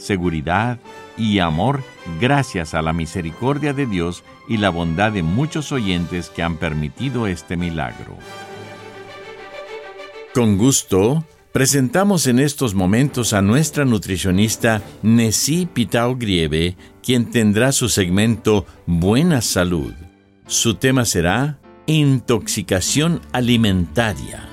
seguridad y amor gracias a la misericordia de Dios y la bondad de muchos oyentes que han permitido este milagro. Con gusto, presentamos en estos momentos a nuestra nutricionista Nessie Pitao Grieve, quien tendrá su segmento Buena Salud. Su tema será Intoxicación Alimentaria.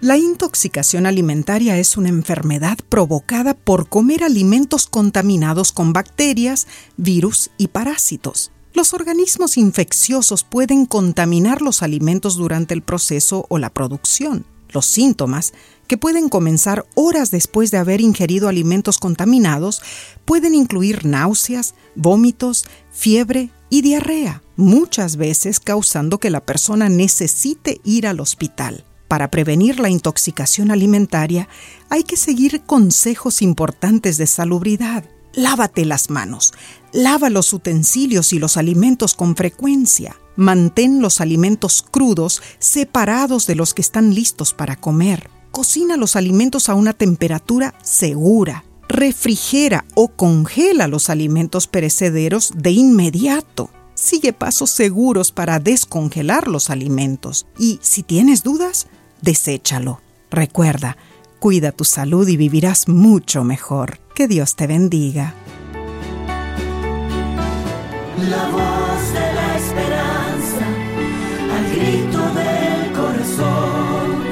La intoxicación alimentaria es una enfermedad provocada por comer alimentos contaminados con bacterias, virus y parásitos. Los organismos infecciosos pueden contaminar los alimentos durante el proceso o la producción. Los síntomas, que pueden comenzar horas después de haber ingerido alimentos contaminados, pueden incluir náuseas, vómitos, fiebre y diarrea, muchas veces causando que la persona necesite ir al hospital. Para prevenir la intoxicación alimentaria hay que seguir consejos importantes de salubridad. Lávate las manos, lava los utensilios y los alimentos con frecuencia. Mantén los alimentos crudos separados de los que están listos para comer. Cocina los alimentos a una temperatura segura. Refrigera o congela los alimentos perecederos de inmediato. Sigue pasos seguros para descongelar los alimentos. Y si tienes dudas, deséchalo. Recuerda, cuida tu salud y vivirás mucho mejor. Que Dios te bendiga. La voz de la esperanza, al grito del corazón,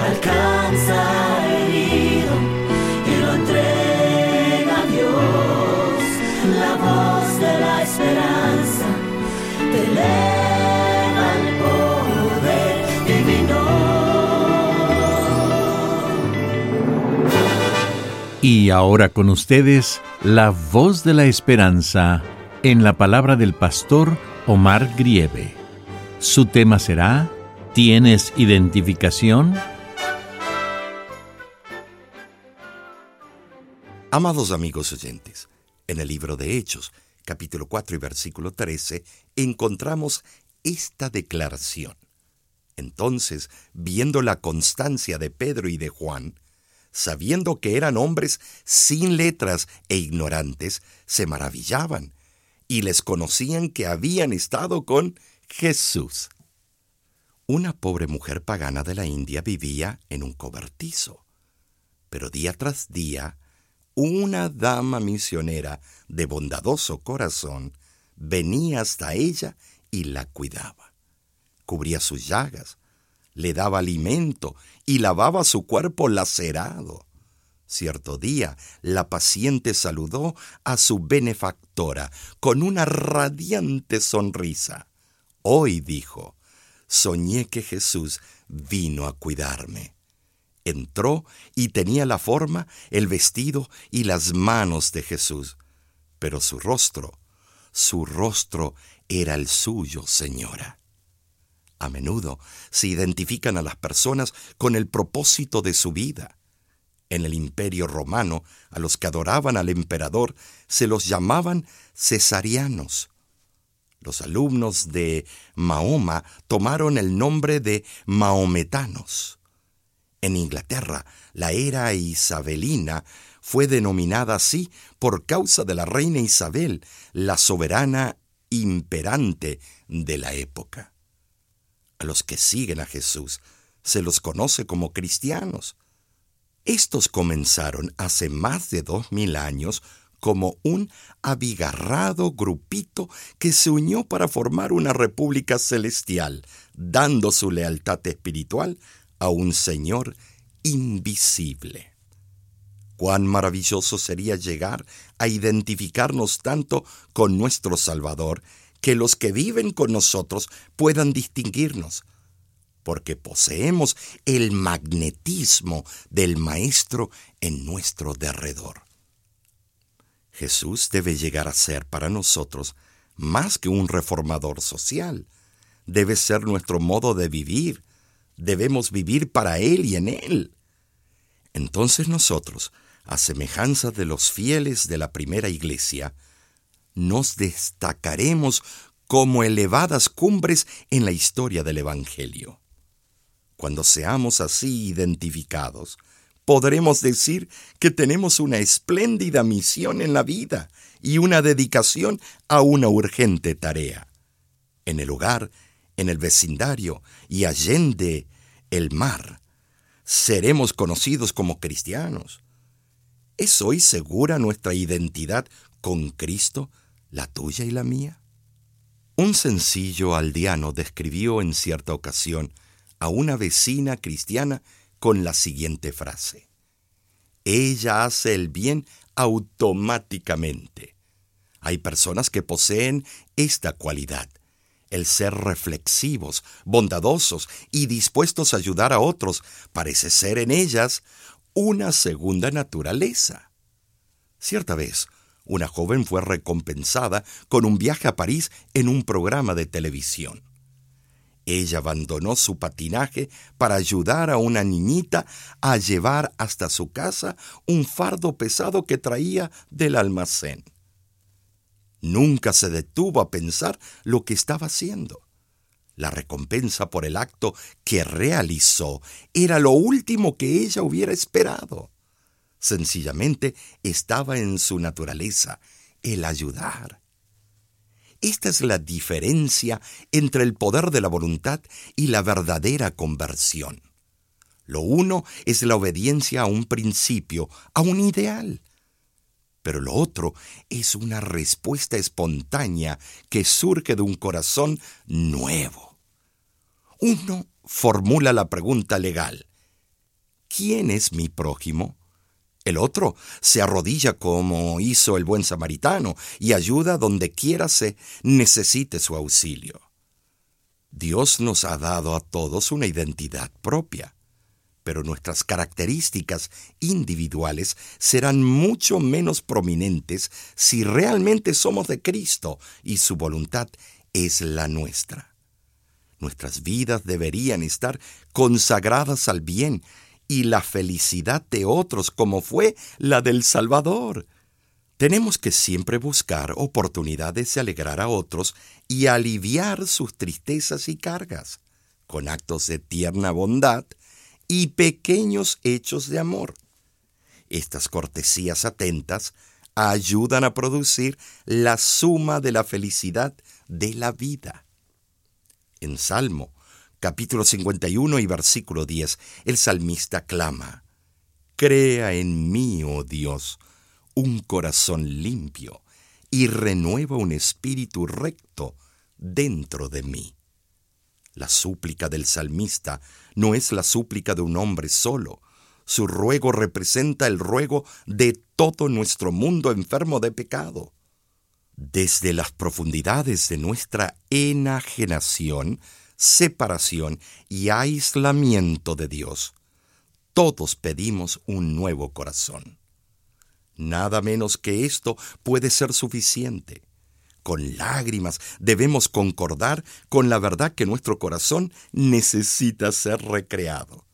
alcanza Y ahora con ustedes, la voz de la esperanza en la palabra del pastor Omar Grieve. Su tema será ¿Tienes identificación? Amados amigos oyentes, en el libro de Hechos, capítulo 4 y versículo 13, encontramos esta declaración. Entonces, viendo la constancia de Pedro y de Juan, sabiendo que eran hombres sin letras e ignorantes, se maravillaban y les conocían que habían estado con Jesús. Una pobre mujer pagana de la India vivía en un cobertizo, pero día tras día, una dama misionera de bondadoso corazón venía hasta ella y la cuidaba. Cubría sus llagas, le daba alimento y lavaba su cuerpo lacerado. Cierto día, la paciente saludó a su benefactora con una radiante sonrisa. Hoy, dijo, soñé que Jesús vino a cuidarme. Entró y tenía la forma, el vestido y las manos de Jesús. Pero su rostro, su rostro era el suyo, señora. A menudo se identifican a las personas con el propósito de su vida. En el imperio romano, a los que adoraban al emperador se los llamaban cesarianos. Los alumnos de Mahoma tomaron el nombre de maometanos. En Inglaterra, la era isabelina fue denominada así por causa de la reina Isabel, la soberana imperante de la época. Los que siguen a Jesús se los conoce como cristianos. Estos comenzaron hace más de dos mil años como un abigarrado grupito que se unió para formar una república celestial, dando su lealtad espiritual a un Señor invisible. Cuán maravilloso sería llegar a identificarnos tanto con nuestro Salvador que los que viven con nosotros puedan distinguirnos, porque poseemos el magnetismo del Maestro en nuestro derredor. Jesús debe llegar a ser para nosotros más que un reformador social. Debe ser nuestro modo de vivir. Debemos vivir para Él y en Él. Entonces nosotros, a semejanza de los fieles de la primera iglesia, nos destacaremos como elevadas cumbres en la historia del Evangelio. Cuando seamos así identificados, podremos decir que tenemos una espléndida misión en la vida y una dedicación a una urgente tarea. En el hogar, en el vecindario y allende el mar, seremos conocidos como cristianos. ¿Es hoy segura nuestra identidad con Cristo, la tuya y la mía? Un sencillo aldeano describió en cierta ocasión a una vecina cristiana con la siguiente frase. Ella hace el bien automáticamente. Hay personas que poseen esta cualidad, el ser reflexivos, bondadosos y dispuestos a ayudar a otros, parece ser en ellas una segunda naturaleza. Cierta vez, una joven fue recompensada con un viaje a París en un programa de televisión. Ella abandonó su patinaje para ayudar a una niñita a llevar hasta su casa un fardo pesado que traía del almacén. Nunca se detuvo a pensar lo que estaba haciendo. La recompensa por el acto que realizó era lo último que ella hubiera esperado. Sencillamente estaba en su naturaleza el ayudar. Esta es la diferencia entre el poder de la voluntad y la verdadera conversión. Lo uno es la obediencia a un principio, a un ideal. Pero lo otro es una respuesta espontánea que surge de un corazón nuevo. Uno formula la pregunta legal. ¿Quién es mi prójimo? El otro se arrodilla como hizo el buen samaritano y ayuda donde quiera se necesite su auxilio. Dios nos ha dado a todos una identidad propia, pero nuestras características individuales serán mucho menos prominentes si realmente somos de Cristo y su voluntad es la nuestra. Nuestras vidas deberían estar consagradas al bien y la felicidad de otros como fue la del Salvador. Tenemos que siempre buscar oportunidades de alegrar a otros y aliviar sus tristezas y cargas, con actos de tierna bondad y pequeños hechos de amor. Estas cortesías atentas ayudan a producir la suma de la felicidad de la vida. En Salmo capítulo 51 y versículo 10, el salmista clama, Crea en mí, oh Dios, un corazón limpio y renueva un espíritu recto dentro de mí. La súplica del salmista no es la súplica de un hombre solo, su ruego representa el ruego de todo nuestro mundo enfermo de pecado. Desde las profundidades de nuestra enajenación, separación y aislamiento de Dios. Todos pedimos un nuevo corazón. Nada menos que esto puede ser suficiente. Con lágrimas debemos concordar con la verdad que nuestro corazón necesita ser recreado.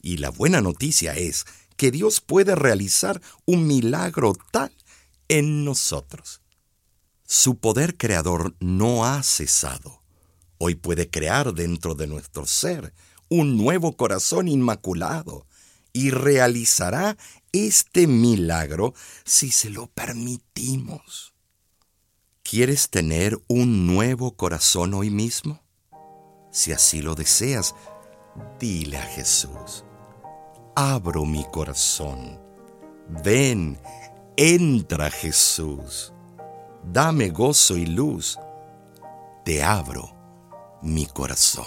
Y la buena noticia es que Dios puede realizar un milagro tal en nosotros. Su poder creador no ha cesado Hoy puede crear dentro de nuestro ser un nuevo corazón inmaculado y realizará este milagro si se lo permitimos. ¿Quieres tener un nuevo corazón hoy mismo? Si así lo deseas, dile a Jesús, abro mi corazón. Ven, entra Jesús. Dame gozo y luz. Te abro mi corazón.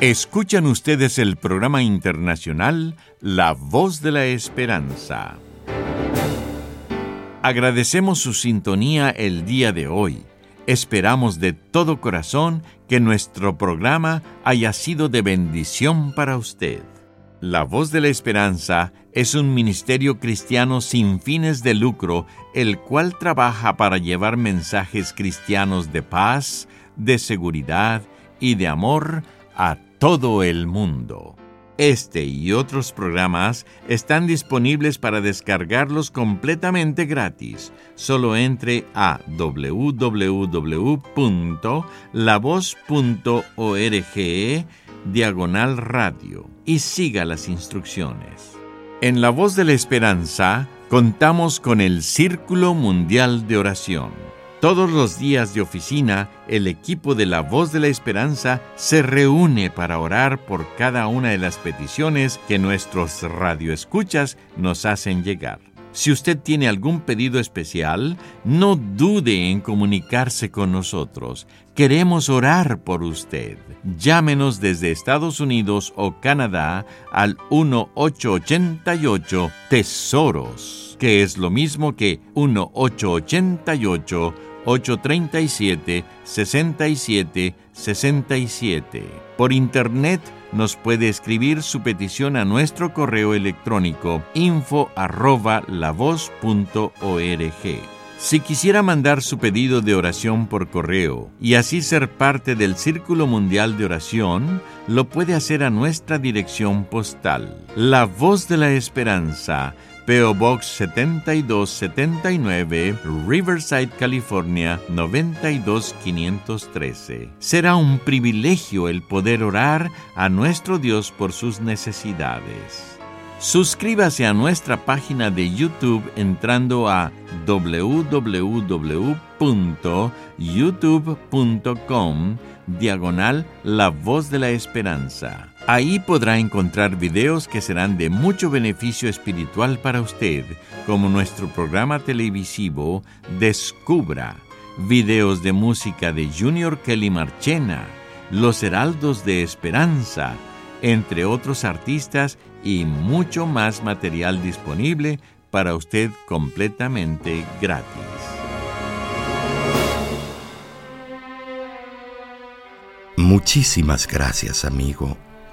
Escuchan ustedes el programa internacional La Voz de la Esperanza. Agradecemos su sintonía el día de hoy. Esperamos de todo corazón que nuestro programa haya sido de bendición para usted. La Voz de la Esperanza es un ministerio cristiano sin fines de lucro, el cual trabaja para llevar mensajes cristianos de paz, de seguridad y de amor a todo el mundo. Este y otros programas están disponibles para descargarlos completamente gratis. Solo entre a www.lavoz.org diagonal radio y siga las instrucciones. En La Voz de la Esperanza contamos con el Círculo Mundial de Oración. Todos los días de oficina, el equipo de La Voz de la Esperanza se reúne para orar por cada una de las peticiones que nuestros radioescuchas nos hacen llegar. Si usted tiene algún pedido especial, no dude en comunicarse con nosotros. Queremos orar por usted. Llámenos desde Estados Unidos o Canadá al 1888 Tesoros, que es lo mismo que 1888 837 67 67. Por internet nos puede escribir su petición a nuestro correo electrónico info arroba lavoz.org. Si quisiera mandar su pedido de oración por correo y así ser parte del Círculo Mundial de Oración, lo puede hacer a nuestra dirección postal. La Voz de la Esperanza, PO Box 7279, Riverside, California 92513. Será un privilegio el poder orar a nuestro Dios por sus necesidades. Suscríbase a nuestra página de YouTube entrando a www.youtube.com diagonal La Voz de la Esperanza. Ahí podrá encontrar videos que serán de mucho beneficio espiritual para usted, como nuestro programa televisivo Descubra, videos de música de Junior Kelly Marchena, Los Heraldos de Esperanza, entre otros artistas y mucho más material disponible para usted completamente gratis. Muchísimas gracias, amigo,